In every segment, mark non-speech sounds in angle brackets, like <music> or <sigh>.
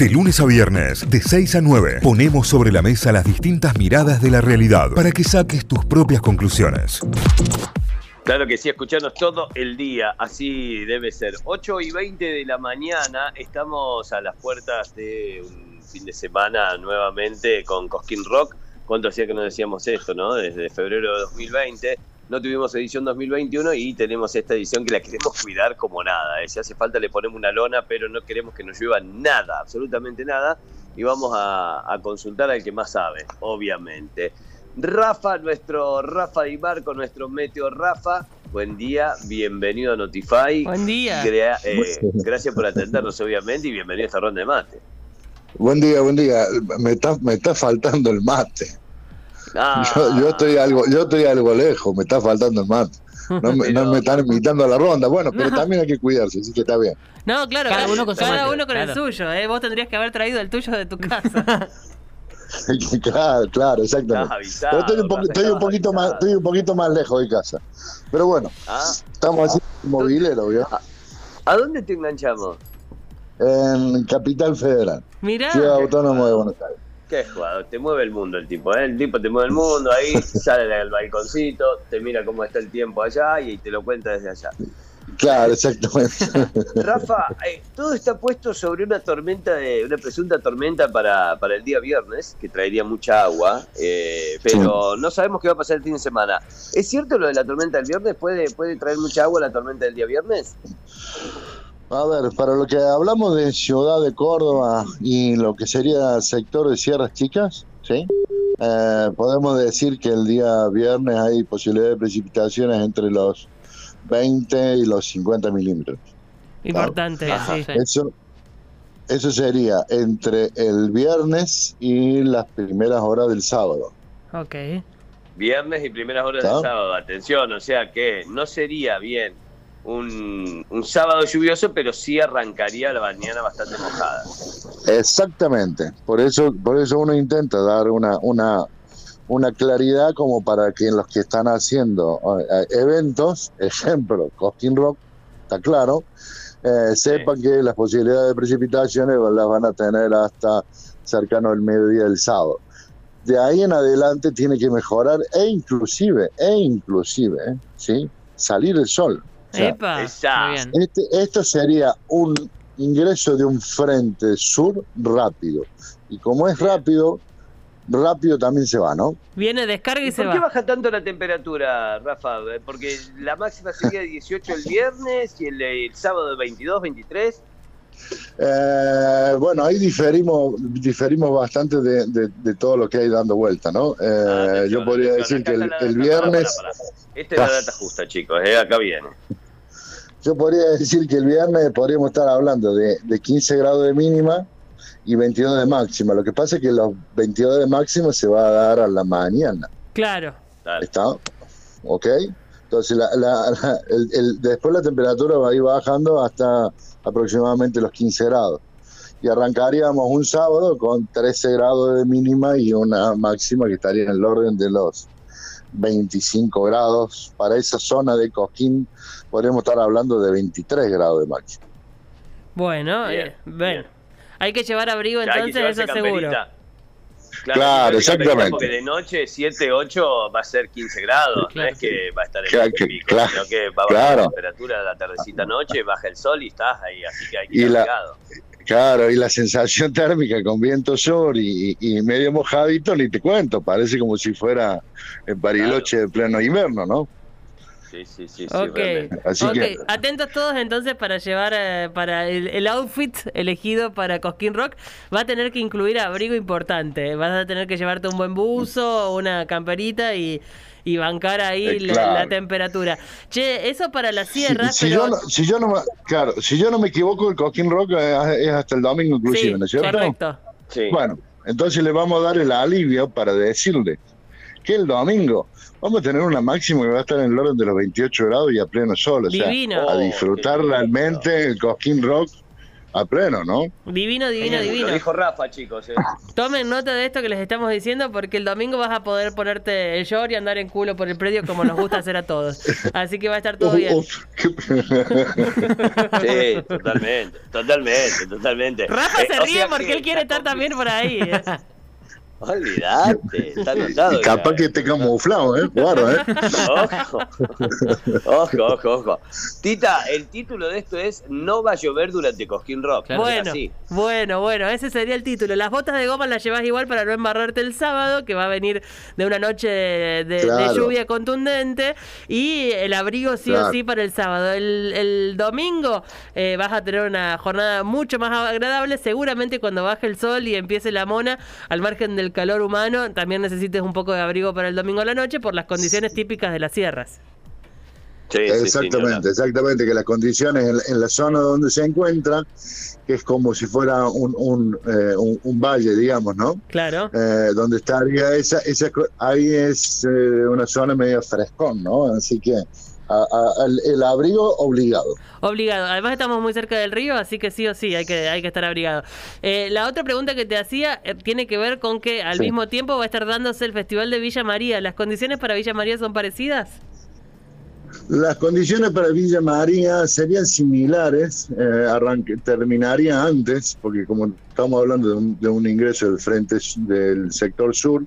De lunes a viernes, de 6 a 9, ponemos sobre la mesa las distintas miradas de la realidad para que saques tus propias conclusiones. Claro que sí, escucharnos todo el día, así debe ser. 8 y 20 de la mañana, estamos a las puertas de un fin de semana nuevamente con Cosquín Rock. ¿Cuánto hacía que no decíamos esto, no? Desde febrero de 2020 no tuvimos edición 2021 y tenemos esta edición que la queremos cuidar como nada. ¿eh? Si hace falta le ponemos una lona, pero no queremos que nos llueva nada, absolutamente nada. Y vamos a, consultar al que más sabe, obviamente. Rafa, nuestro Rafa Di Marco, nuestro Meteo Rafa. Buen día, bienvenido a Notify. Buen día. Eh, gracias por atendernos, obviamente, y bienvenido a esta ronda de mate. Buen día, buen día. Me está, me está faltando el mate. Ah. Yo, estoy algo, yo estoy algo lejos, me está faltando el mate. No me, están invitando a la ronda. Bueno, pero también hay que cuidarse, así que está bien. No, claro, cada, uno con, el suyo. ¿eh? Vos tendrías que haber traído el tuyo de tu casa. <laughs> claro, claro, exactamente. estoy, un, poquito más, estoy un poquito más lejos de casa. Pero bueno, ah. estamos así movilero, ¿A dónde te enganchamos? En Capital Federal. Ciudad Autónoma de Buenos Aires. Qué jugador, te mueve el mundo el tipo, ¿eh? El tipo te mueve el mundo, ahí <laughs> sale del balconcito, te mira cómo está el tiempo allá y te lo cuenta desde allá. Claro, exactamente. <laughs> Rafa, eh, todo está puesto sobre una tormenta, de, una presunta tormenta para, para el día viernes, que traería mucha agua, eh, pero no sabemos qué va a pasar el fin de semana. ¿Es cierto lo de la tormenta del viernes? ¿Puede, puede traer mucha agua la tormenta del día viernes? A ver, para lo que hablamos de Ciudad de Córdoba y lo que sería el sector de Sierras Chicas, ¿sí? Eh, podemos decir que el día viernes hay posibilidad de precipitaciones entre los 20 y los 50 milímetros. Importante, sí. Eso, eso sería entre el viernes y las primeras horas del sábado. Ok. Viernes y primeras horas del sábado, atención, o sea que no sería bien un, sábado lluvioso, pero sí arrancaría la mañana bastante mojada. Exactamente, por eso, por eso uno intenta dar una, una, una claridad como para que los que están haciendo eh, eventos, ejemplo, Cosquín Rock, está claro, eh, sepan que las posibilidades de precipitaciones las van a tener hasta cercano al mediodía del sábado. De ahí en adelante tiene que mejorar e inclusive, e inclusive, ¿eh? ¿sí? salir el sol. Este, esto sería un ingreso de un frente sur rápido. Y como es rápido, rápido también se va, ¿no? Viene, descarga y, se va. ¿Por qué baja tanto la temperatura, Rafa? Porque la máxima sería 18 el viernes y el, el sábado 22, 23. Eh, bueno, ahí diferimos, diferimos bastante de, todo lo que hay dando vuelta, ¿no? Eh, yo podría decir que el, viernes... Esta es la data justa, chicos, eh, acá viene. Yo podría decir que el viernes podríamos estar hablando de, 15 grados de mínima y 22 de máxima. Lo que pasa es que los 22 de máxima se va a dar a la mañana. Claro. ¿Está? ¿Ok? Entonces, después la temperatura va a ir bajando hasta aproximadamente los 15 grados. Y arrancaríamos un sábado con 13 grados de mínima y una máxima que estaría en el orden de los 25 grados. Para esa zona de Coquín podríamos estar hablando de 23 grados de máxima. Bueno, eh, bueno. hay que llevar abrigo entonces, eso seguro. Claro, exactamente. Porque de noche 7, 8 va a ser 15 grados, no es que va a estar en el pico, claro, sino que va a bajar la temperatura la tardecita noche, baja el sol y estás ahí, así que hay que ir Claro, y la sensación <laughs> térmica con viento sur y, medio mojadito, ni te cuento, parece como si fuera en Bariloche de pleno invierno, ¿no? Sí, sí, sí. sí Atentos todos entonces para llevar eh, para el, outfit elegido para Cosquín Rock. Va a tener que incluir abrigo importante. Vas a tener que llevarte un buen buzo, una camperita y, bancar ahí eh, la, temperatura. Che, eso para la sierra. Si, yo no, si, yo no, me, claro, si yo no me equivoco, el Cosquín Rock es hasta el domingo inclusive, ¿no es cierto? Correcto. Bueno, entonces le vamos a dar el alivio para decirle que el domingo vamos a tener una máxima que va a estar en el orden de los 28 grados y a pleno sol. O sea, a disfrutar realmente el Cosquín Rock a pleno, ¿no? Divino, divino, divino. Lo dijo Rafa, chicos. Eh. <laughs> Tomen nota de esto que les estamos diciendo porque el domingo vas a poder ponerte el short y andar en culo por el predio como nos gusta hacer a todos. Así que va a estar todo bien. <laughs> sí, totalmente, totalmente, totalmente. Rafa se eh, ríe porque él quiere estar también por ahí. <laughs> Olvídate, está anotado. Y capaz que esté camuflado, ¿eh? Claro, ¿eh? Ojo. <laughs> ojo, ojo, ojo. Tita, el título de esto es No va a llover durante Cosquín Rock. bueno, bueno, bueno, ese sería el título. Las botas de goma las llevas igual para no embarrarte el sábado, que va a venir de una noche de, lluvia contundente. Y el abrigo sí o sí para el sábado. El, domingo eh, vas a tener una jornada mucho más agradable. Seguramente cuando baje el sol y empiece la mona, al margen del calor humano, también necesites un poco de abrigo para el domingo a la noche por las condiciones típicas de las sierras. exactamente, exactamente, que las condiciones en, la zona donde se encuentra, que es como si fuera un, un, eh, valle, digamos, ¿no? Claro. Eh, donde estaría esa, esa, ahí es eh, una zona medio frescón, ¿no? Así que el abrigo obligado. Obligado. Además estamos muy cerca del río, así que sí o sí hay que, hay que estar abrigado. Eh, la otra pregunta que te hacía eh, tiene que ver con que al mismo tiempo va a estar dándose el Festival de Villa María. ¿Las condiciones para Villa María son parecidas? Las condiciones para Villa María serían similares, eh, terminaría antes, porque como estamos hablando de un, de un ingreso del frente del sector sur,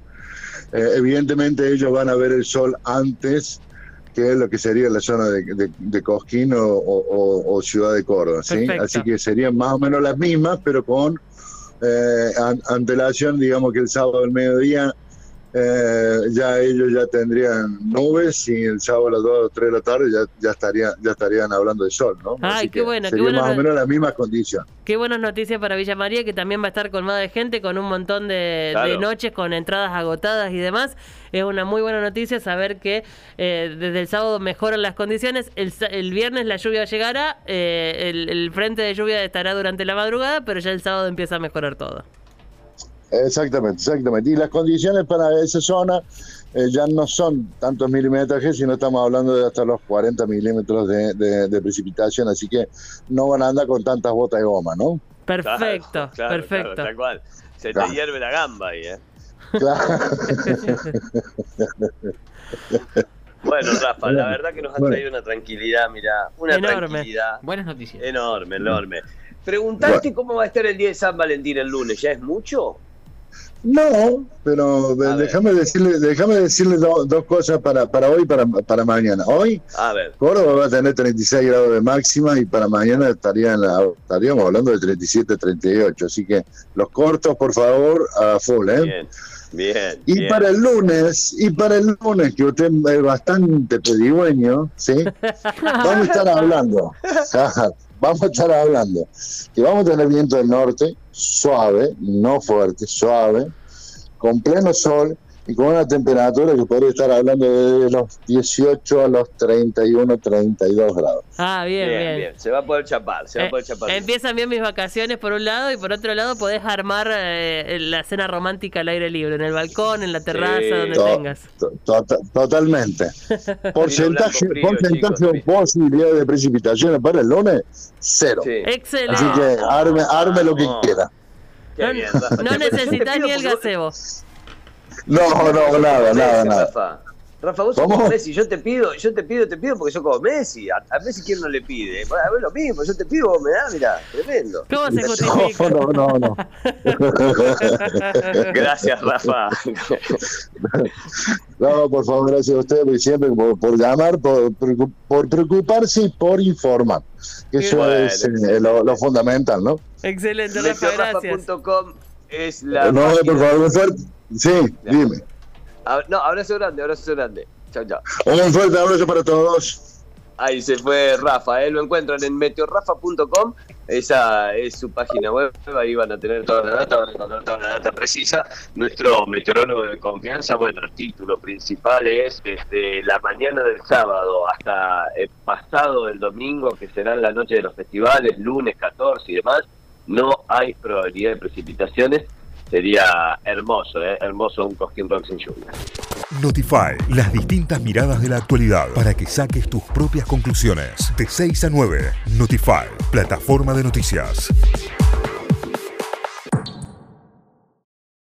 eh, evidentemente ellos van a ver el sol antes que es lo que sería la zona de, de, Cosquín o, Ciudad de Córdoba. Así que serían más o menos las mismas, pero con eh, antelación, digamos que el sábado al mediodía eh, ya ellos ya tendrían nubes y el sábado a las 2 o 3 de la tarde ya, ya, estaría, ya estarían hablando de sol, ¿no? Ay, qué bueno. Sería más o menos la misma condición. Qué buenas noticias para Villa María, que también va a estar colmada de gente, con un montón de, noches, con entradas agotadas y demás. Es una muy buena noticia saber que eh, desde el sábado mejoran las condiciones. El, viernes la lluvia llegará, eh, el, el frente de lluvia estará durante la madrugada, pero ya el sábado empieza a mejorar todo. Exactamente, exactamente. Y las condiciones para esa zona eh, ya no son tantos milimetrajes, sino estamos hablando de hasta los 40 milímetros de, precipitación, así que no van a andar con tantas botas de goma, ¿no? Perfecto, perfecto. tal cual. Se te hierve la gamba ahí, ¿eh? <laughs> bueno, Rafa, la verdad que nos ha traído una tranquilidad, mira, una tranquilidad. Buenas noticias. Enorme, enorme. Preguntarte cómo va a estar el día de San Valentín el lunes, ¿ya es mucho? No, pero déjame decirle, déjame decirle dos cosas para, para hoy y para, para mañana. Hoy, a ver. Córdoba va a tener 36 grados de máxima y para mañana estaría la, estaríamos hablando de 37, 38. Así que los cortos, por favor, a full, ¿eh? Bien. Bien, y para el lunes, y para el lunes, que usted es bastante pedigüeño, ¿sí? <laughs> Vamos a estar hablando. <laughs> vamos a estar hablando. Que vamos a tener viento del norte, suave, no fuerte, suave, con pleno sol y con una temperatura que podría estar hablando de los 18 a los 31, 32 grados. Ah, bien, bien. Se va a poder chapar, se va a poder chapar. Eh, empiezan bien mis vacaciones por un lado y por otro lado podés armar eh, la cena romántica al aire libre, en el balcón, en la terraza, donde tengas. totalmente. <laughs> porcentaje porcentaje o posibilidad de precipitaciones para el lunes, cero. Excelente. Así que arme, arme lo que quiera. no, necesitas ni el gazebo. No, no, nada, nada, nada. Rafa, Rafa vos sos como Messi, yo te pido, yo te pido, te pido porque soy como Messi. A, Messi quién no le pide. A ver lo mismo, yo te pido, vos me das, mira, tremendo. ¿Cómo se justifica? No, no, no. <laughs> gracias, Rafa. no, por favor, gracias a ustedes siempre por, llamar, por, por, preocuparse y por informar. Eso es eh, lo, fundamental, ¿no? Excelente, Rafa, gracias. es la. No, por favor, Sí, dime. No, abrazo grande, abrazo grande. Chao, chao. Un fuerte abrazo para todos. Ahí se fue Rafa, ¿eh? lo encuentran en meteorrafa.com, esa es su página web, ahí van a tener toda la data, van a encontrar toda la data precisa. Nuestro meteorólogo de confianza, bueno, el título principal es desde la mañana del sábado hasta el pasado del domingo, que será la noche de los festivales, lunes 14 y demás, no hay probabilidad de precipitaciones sería hermoso, ¿eh? hermoso un Cosquín Rock sin lluvia. Notify, las distintas miradas de la actualidad para que saques tus propias conclusiones. De 6 a 9, Notify, plataforma de noticias.